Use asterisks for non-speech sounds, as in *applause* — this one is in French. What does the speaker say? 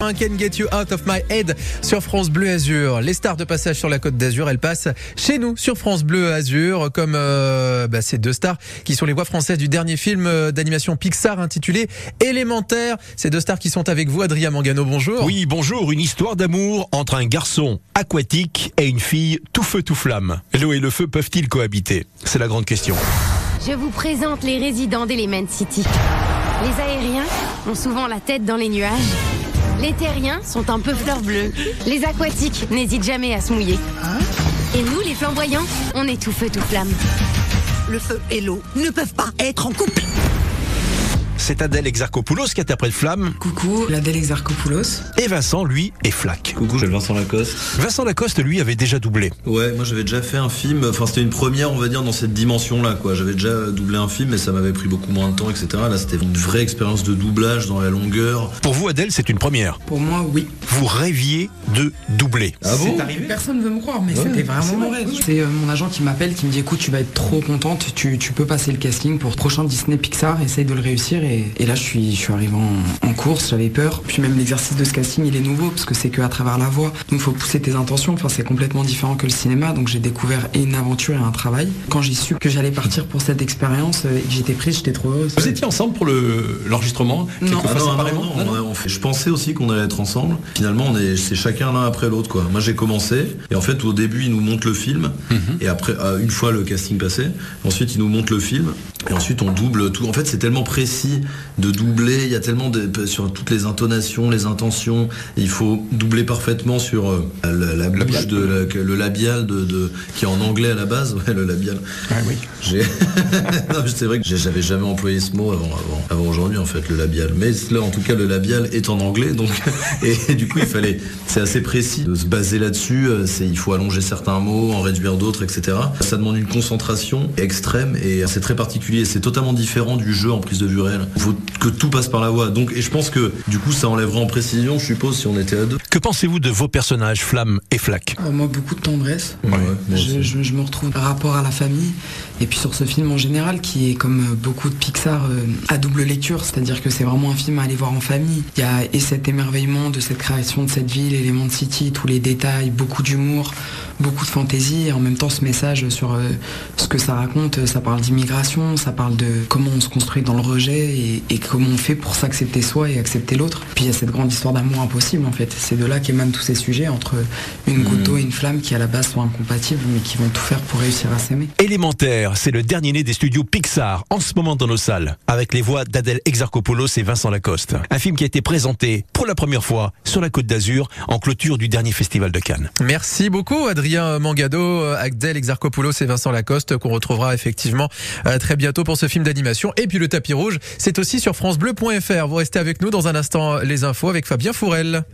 Can Get You Out of My Head sur France Bleu Azur. Les stars de passage sur la côte d'Azur, elles passent chez nous sur France Bleu Azur, comme euh, bah, ces deux stars qui sont les voix françaises du dernier film euh, d'animation Pixar intitulé Élémentaire. Ces deux stars qui sont avec vous, Adrien Mangano, bonjour. Oui, bonjour. Une histoire d'amour entre un garçon aquatique et une fille tout feu tout flamme. L'eau et le feu peuvent-ils cohabiter? C'est la grande question. Je vous présente les résidents d'Element City. Les aériens ont souvent la tête dans les nuages. Les terriens sont un peu fleurs bleues. Les aquatiques n'hésitent jamais à se mouiller. Et nous, les flamboyants, on est tout feu, tout flamme. Le feu et l'eau ne peuvent pas être en couple. C'est Adèle Exarchopoulos qui interprète Flamme Coucou, l'Adèle Exarchopoulos. et Vincent, lui, est Flac. Coucou, c'est Vincent Lacoste. Vincent Lacoste, lui, avait déjà doublé. Ouais, moi j'avais déjà fait un film, enfin c'était une première, on va dire, dans cette dimension-là, quoi. J'avais déjà doublé un film, mais ça m'avait pris beaucoup moins de temps, etc. Là, c'était une vraie expérience de doublage dans la longueur. Pour vous, Adèle, c'est une première. Pour moi, oui. Vous rêviez de doubler. Ah bon Personne ne veut me croire, mais c'était vraiment mon rêve. C'est euh, mon agent qui m'appelle, qui me dit écoute, tu vas être trop contente, tu, tu peux passer le casting pour le prochain Disney Pixar, essaye de le réussir. Et, et là, je suis, je suis arrivé en, en course, j'avais peur. Puis même l'exercice de ce casting, il est nouveau parce que c'est que à travers la voix. Donc, il faut pousser tes intentions. Enfin, c'est complètement différent que le cinéma. Donc, j'ai découvert et une aventure et un travail. Quand j'ai su que j'allais partir pour cette expérience euh, et que j'étais prise, j'étais trop heureuse. Vous étiez ensemble pour le- l'enregistrement Non. Ah quelquefois non, séparément non, non, on- on fait- je pensais aussi qu'on allait être ensemble. Finalement, on est, c'est chacun l'un après l'autre, quoi. Moi, j'ai commencé, et en fait, au début, ils nous montrent le film, et après, euh, une fois le casting passé, ensuite, ils nous montrent le film, et ensuite, on double tout. En fait, c'est tellement précis de doubler, il y a tellement de, sur toutes les intonations, les intentions, il faut doubler parfaitement sur euh, la, la bouche de la- le labial de, de- qui est en anglais à la base, ouais, le labial. oui. *laughs* Non, mais c'est vrai que j'avais jamais employé ce mot avant, avant, avant aujourd'hui en fait, le labial. Mais là, en tout cas, le labial est en anglais, donc *laughs* et, du coup, il fallait, c'est assez précis de se baser là-dessus. euh, C'est, il faut allonger certains mots, en réduire d'autres, etc. Ça demande une concentration extrême et c'est très particulier. C'est totalement différent du jeu en prise de vue réelle. Il faut que tout passe par la voix. Donc, et je pense que du coup, ça enlèverait en précision, je suppose, si on était à deux. Que pensez-vous de vos personnages, Flamme et Flac Euh, moi, beaucoup de tendresse. Ouais, moi Je, aussi. je- je me retrouve par rapport à la famille et puis sur ce film en général qui est comme euh, beaucoup de Pixar euh, à double lecture, c'est-à-dire que c'est vraiment un film à aller voir en famille. Il y a et cet émerveillement de cette création de cette ville, Element City, tous les détails, beaucoup d'humour, beaucoup de fantaisie et en même temps ce message sur euh, ce que ça raconte, ça parle d'immigration, ça parle de comment on se construit dans le rejet et, et comment on fait pour s'accepter soi et accepter l'autre. Puis il y a cette grande histoire d'amour impossible en fait. C'est de là qu'émanent tous ces sujets entre une goutte d'eau et une flamme qui à la base sont incompatibles mais qui vont tout faire pour réussir à s'aimer. Élémentaire, c'est le dernier né des studios Pixar, en ce moment dans nos salles, avec les voix d'Adèle Exarchopoulos et Vincent Lacoste. Un film qui a été présenté pour la première fois sur la Côte d'Azur en clôture du dernier festival de Cannes. Merci beaucoup Adrien Mangado, Agdel Exarchopoulos et Vincent Lacoste qu'on retrouvera effectivement euh, très bientôt pour ce film d'animation. Et puis le tapis rouge, c'est aussi sur francebleu.fr. Vous restez avec nous dans un instant les infos avec Fabien Fourel.